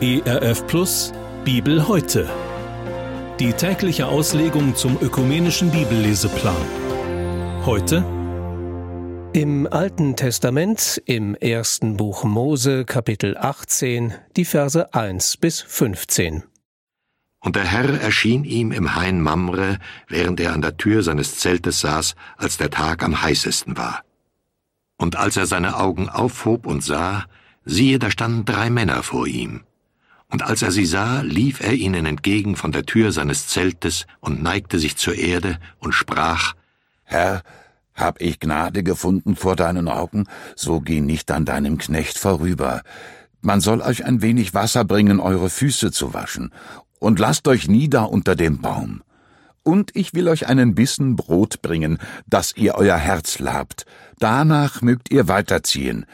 ERF Plus Bibel heute. Die tägliche Auslegung zum ökumenischen Bibelleseplan. Heute im Alten Testament im ersten Buch Mose Kapitel 18 die Verse 1 bis 15. Und der Herr erschien ihm im Hain Mamre, während er an der Tür seines Zeltes saß, als der Tag am heißesten war. Und als er seine Augen aufhob und sah, siehe, da standen drei Männer vor ihm. Und als er sie sah, lief er ihnen entgegen von der Tür seines Zeltes und neigte sich zur Erde und sprach, Herr, hab ich Gnade gefunden vor deinen Augen, so geh nicht an deinem Knecht vorüber. Man soll euch ein wenig Wasser bringen, eure Füße zu waschen, und lasst euch nieder unter dem Baum. Und ich will euch einen Bissen Brot bringen, dass ihr euer Herz labt. Danach mögt ihr weiterziehen,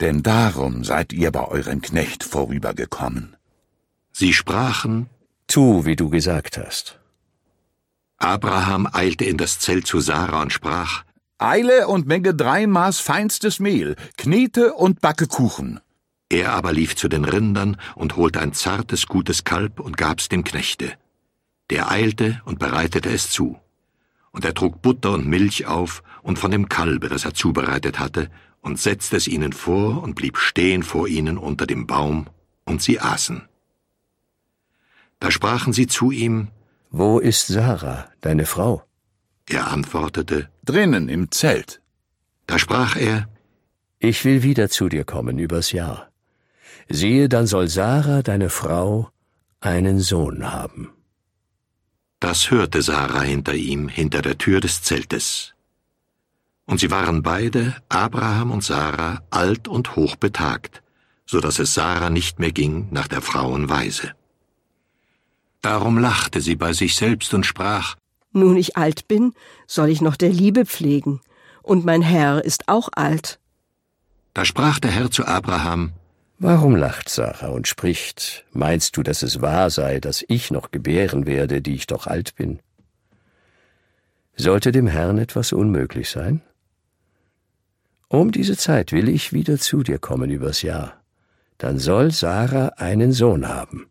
denn darum seid ihr bei eurem Knecht vorübergekommen. Sie sprachen, Tu, wie du gesagt hast. Abraham eilte in das Zelt zu Sarah und sprach, Eile und Menge drei Maß feinstes Mehl, knete und backe Kuchen. Er aber lief zu den Rindern und holte ein zartes, gutes Kalb und gab's dem Knechte. Der eilte und bereitete es zu. Und er trug Butter und Milch auf und von dem Kalbe, das er zubereitet hatte, und setzte es ihnen vor und blieb stehen vor ihnen unter dem Baum, und sie aßen. Da sprachen sie zu ihm, Wo ist Sarah, deine Frau? Er antwortete, Drinnen im Zelt. Da sprach er, Ich will wieder zu dir kommen übers Jahr. Siehe, dann soll Sarah, deine Frau, einen Sohn haben. Das hörte Sarah hinter ihm, hinter der Tür des Zeltes. Und sie waren beide, Abraham und Sarah, alt und hochbetagt, so dass es Sarah nicht mehr ging nach der Frauen Weise. Darum lachte sie bei sich selbst und sprach, Nun ich alt bin, soll ich noch der Liebe pflegen, und mein Herr ist auch alt. Da sprach der Herr zu Abraham, Warum lacht Sarah und spricht, meinst du, dass es wahr sei, dass ich noch gebären werde, die ich doch alt bin? Sollte dem Herrn etwas unmöglich sein? Um diese Zeit will ich wieder zu dir kommen übers Jahr. Dann soll Sarah einen Sohn haben.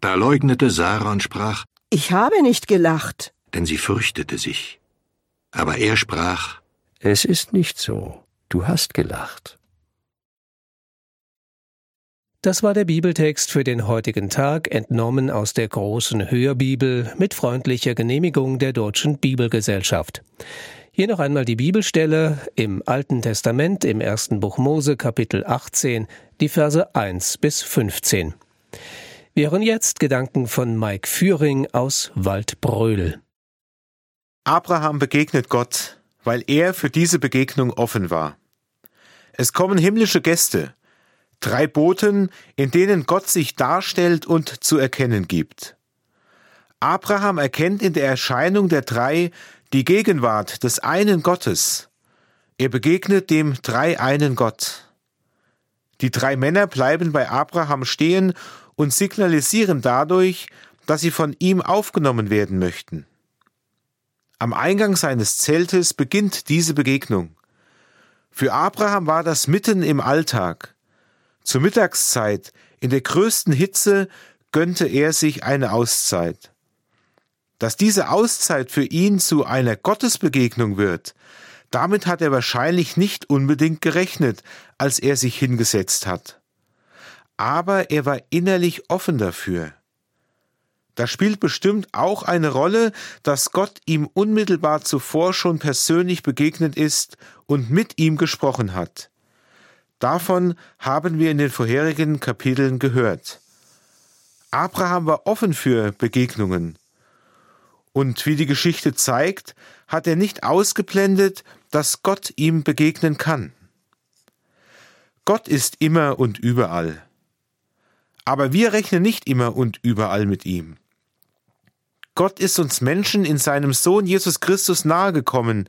Da leugnete Sarah und sprach, Ich habe nicht gelacht. denn sie fürchtete sich. Aber er sprach, Es ist nicht so. Du hast gelacht. Das war der Bibeltext für den heutigen Tag, entnommen aus der großen Hörbibel mit freundlicher Genehmigung der Deutschen Bibelgesellschaft. Hier noch einmal die Bibelstelle im Alten Testament im ersten Buch Mose Kapitel 18, die Verse 1 bis 15. Wir hören jetzt Gedanken von Mike Führing aus Waldbröl. Abraham begegnet Gott, weil er für diese Begegnung offen war. Es kommen himmlische Gäste, drei Boten, in denen Gott sich darstellt und zu erkennen gibt. Abraham erkennt in der Erscheinung der drei die Gegenwart des einen Gottes. Er begegnet dem dreieinen Gott. Die drei Männer bleiben bei Abraham stehen und signalisieren dadurch, dass sie von ihm aufgenommen werden möchten. Am Eingang seines Zeltes beginnt diese Begegnung. Für Abraham war das mitten im Alltag. Zur Mittagszeit, in der größten Hitze, gönnte er sich eine Auszeit. Dass diese Auszeit für ihn zu einer Gottesbegegnung wird, damit hat er wahrscheinlich nicht unbedingt gerechnet, als er sich hingesetzt hat. Aber er war innerlich offen dafür. Da spielt bestimmt auch eine Rolle, dass Gott ihm unmittelbar zuvor schon persönlich begegnet ist und mit ihm gesprochen hat. Davon haben wir in den vorherigen Kapiteln gehört. Abraham war offen für Begegnungen. Und wie die Geschichte zeigt, hat er nicht ausgeblendet, dass Gott ihm begegnen kann. Gott ist immer und überall. Aber wir rechnen nicht immer und überall mit ihm. Gott ist uns Menschen in seinem Sohn Jesus Christus nahegekommen.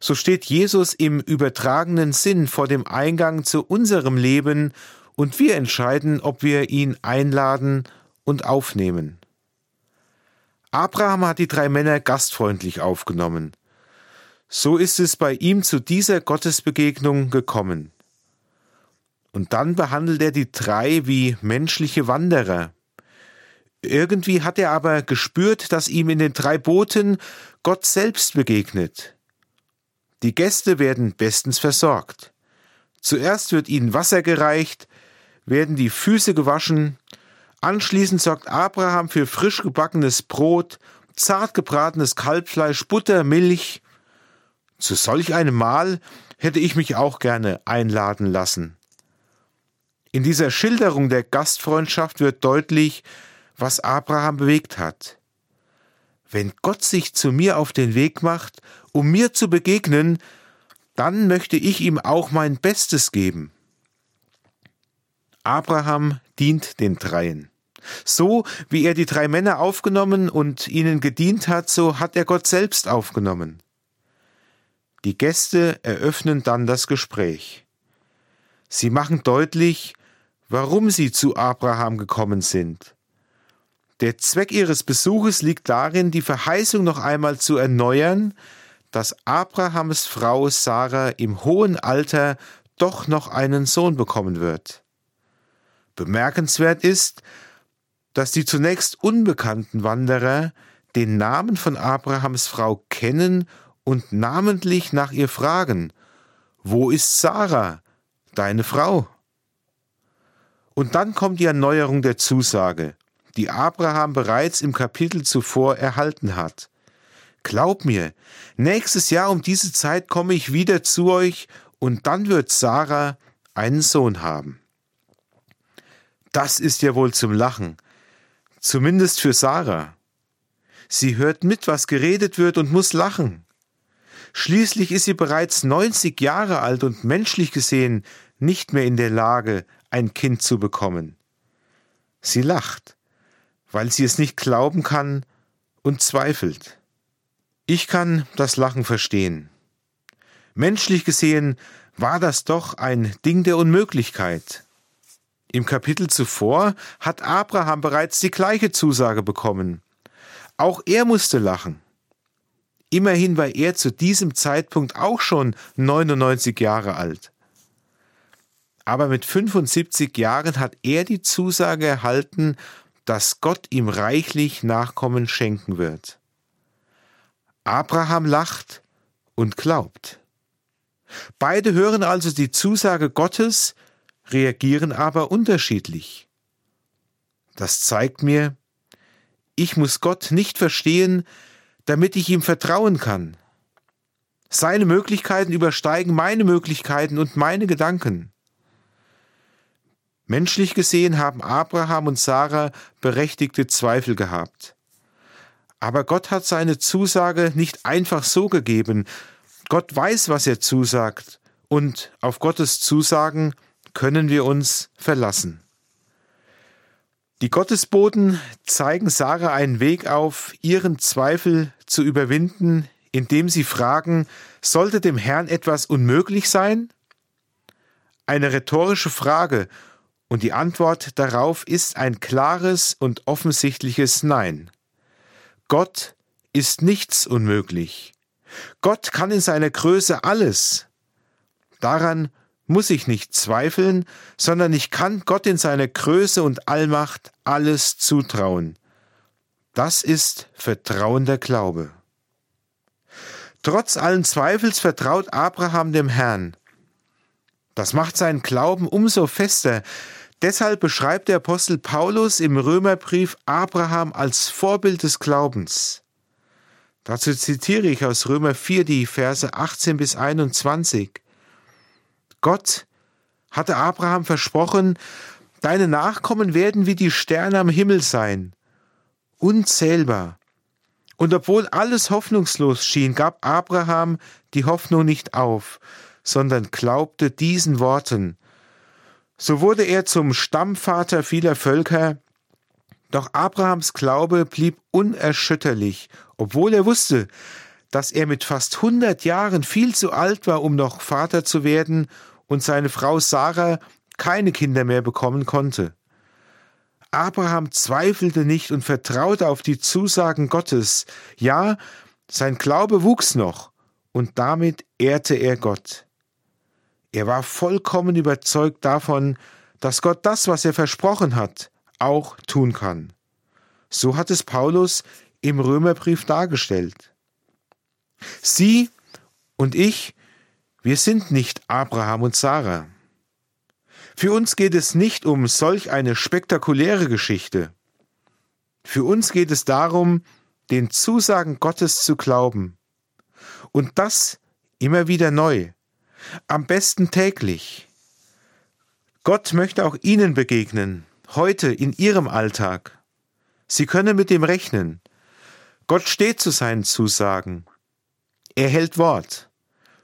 So steht Jesus im übertragenen Sinn vor dem Eingang zu unserem Leben und wir entscheiden, ob wir ihn einladen und aufnehmen. Abraham hat die drei Männer gastfreundlich aufgenommen. So ist es bei ihm zu dieser Gottesbegegnung gekommen. Und dann behandelt er die drei wie menschliche Wanderer. Irgendwie hat er aber gespürt, dass ihm in den drei Booten Gott selbst begegnet. Die Gäste werden bestens versorgt. Zuerst wird ihnen Wasser gereicht, werden die Füße gewaschen, anschließend sorgt Abraham für frisch gebackenes Brot, zart gebratenes Kalbfleisch, Butter, Milch. Zu solch einem Mahl hätte ich mich auch gerne einladen lassen. In dieser Schilderung der Gastfreundschaft wird deutlich, was Abraham bewegt hat. Wenn Gott sich zu mir auf den Weg macht, um mir zu begegnen, dann möchte ich ihm auch mein Bestes geben. Abraham dient den Dreien. So wie er die drei Männer aufgenommen und ihnen gedient hat, so hat er Gott selbst aufgenommen. Die Gäste eröffnen dann das Gespräch. Sie machen deutlich, warum sie zu Abraham gekommen sind. Der Zweck ihres Besuches liegt darin, die Verheißung noch einmal zu erneuern, dass Abrahams Frau Sarah im hohen Alter doch noch einen Sohn bekommen wird. Bemerkenswert ist, dass die zunächst unbekannten Wanderer den Namen von Abrahams Frau kennen und namentlich nach ihr fragen, wo ist Sarah, deine Frau? Und dann kommt die Erneuerung der Zusage, die Abraham bereits im Kapitel zuvor erhalten hat. Glaub mir, nächstes Jahr um diese Zeit komme ich wieder zu euch und dann wird Sarah einen Sohn haben. Das ist ja wohl zum Lachen, zumindest für Sarah. Sie hört mit, was geredet wird und muss lachen. Schließlich ist sie bereits 90 Jahre alt und menschlich gesehen nicht mehr in der Lage, ein Kind zu bekommen. Sie lacht, weil sie es nicht glauben kann und zweifelt. Ich kann das Lachen verstehen. Menschlich gesehen war das doch ein Ding der Unmöglichkeit. Im Kapitel zuvor hat Abraham bereits die gleiche Zusage bekommen. Auch er musste lachen. Immerhin war er zu diesem Zeitpunkt auch schon 99 Jahre alt aber mit 75 Jahren hat er die Zusage erhalten, dass Gott ihm reichlich Nachkommen schenken wird. Abraham lacht und glaubt. Beide hören also die Zusage Gottes, reagieren aber unterschiedlich. Das zeigt mir, ich muss Gott nicht verstehen, damit ich ihm vertrauen kann. Seine Möglichkeiten übersteigen meine Möglichkeiten und meine Gedanken. Menschlich gesehen haben Abraham und Sarah berechtigte Zweifel gehabt. Aber Gott hat seine Zusage nicht einfach so gegeben. Gott weiß, was er zusagt, und auf Gottes Zusagen können wir uns verlassen. Die Gottesboten zeigen Sarah einen Weg auf, ihren Zweifel zu überwinden, indem sie fragen, sollte dem Herrn etwas unmöglich sein? Eine rhetorische Frage, und die Antwort darauf ist ein klares und offensichtliches Nein. Gott ist nichts unmöglich. Gott kann in seiner Größe alles. Daran muss ich nicht zweifeln, sondern ich kann Gott in seiner Größe und Allmacht alles zutrauen. Das ist vertrauender Glaube. Trotz allen Zweifels vertraut Abraham dem Herrn. Das macht seinen Glauben umso fester, Deshalb beschreibt der Apostel Paulus im Römerbrief Abraham als Vorbild des Glaubens. Dazu zitiere ich aus Römer 4 die Verse 18 bis 21. Gott hatte Abraham versprochen, deine Nachkommen werden wie die Sterne am Himmel sein, unzählbar. Und obwohl alles hoffnungslos schien, gab Abraham die Hoffnung nicht auf, sondern glaubte diesen Worten, so wurde er zum Stammvater vieler Völker, doch Abrahams Glaube blieb unerschütterlich, obwohl er wusste, dass er mit fast hundert Jahren viel zu alt war, um noch Vater zu werden und seine Frau Sarah keine Kinder mehr bekommen konnte. Abraham zweifelte nicht und vertraute auf die Zusagen Gottes. Ja, sein Glaube wuchs noch, und damit ehrte er Gott. Er war vollkommen überzeugt davon, dass Gott das, was er versprochen hat, auch tun kann. So hat es Paulus im Römerbrief dargestellt. Sie und ich, wir sind nicht Abraham und Sarah. Für uns geht es nicht um solch eine spektakuläre Geschichte. Für uns geht es darum, den Zusagen Gottes zu glauben. Und das immer wieder neu, am besten täglich. Gott möchte auch Ihnen begegnen, heute in Ihrem Alltag. Sie können mit dem rechnen. Gott steht zu seinen Zusagen. Er hält Wort.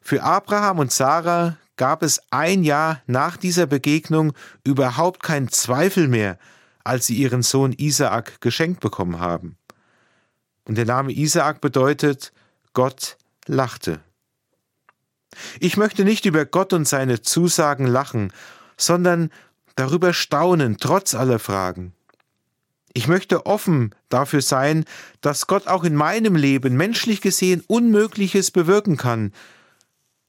Für Abraham und Sarah gab es ein Jahr nach dieser Begegnung überhaupt keinen Zweifel mehr, als sie ihren Sohn Isaak geschenkt bekommen haben. Und der Name Isaak bedeutet, Gott lachte. Ich möchte nicht über Gott und seine Zusagen lachen, sondern darüber staunen, trotz aller Fragen. Ich möchte offen dafür sein, dass Gott auch in meinem Leben menschlich gesehen Unmögliches bewirken kann.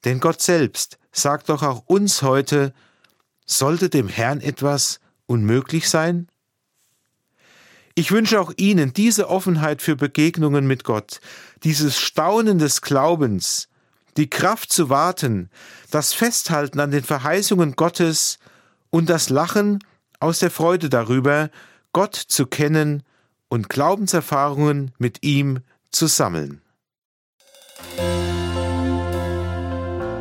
Denn Gott selbst sagt doch auch uns heute, sollte dem Herrn etwas unmöglich sein? Ich wünsche auch Ihnen diese Offenheit für Begegnungen mit Gott, dieses Staunen des Glaubens, die Kraft zu warten, das Festhalten an den Verheißungen Gottes und das Lachen aus der Freude darüber, Gott zu kennen und Glaubenserfahrungen mit ihm zu sammeln.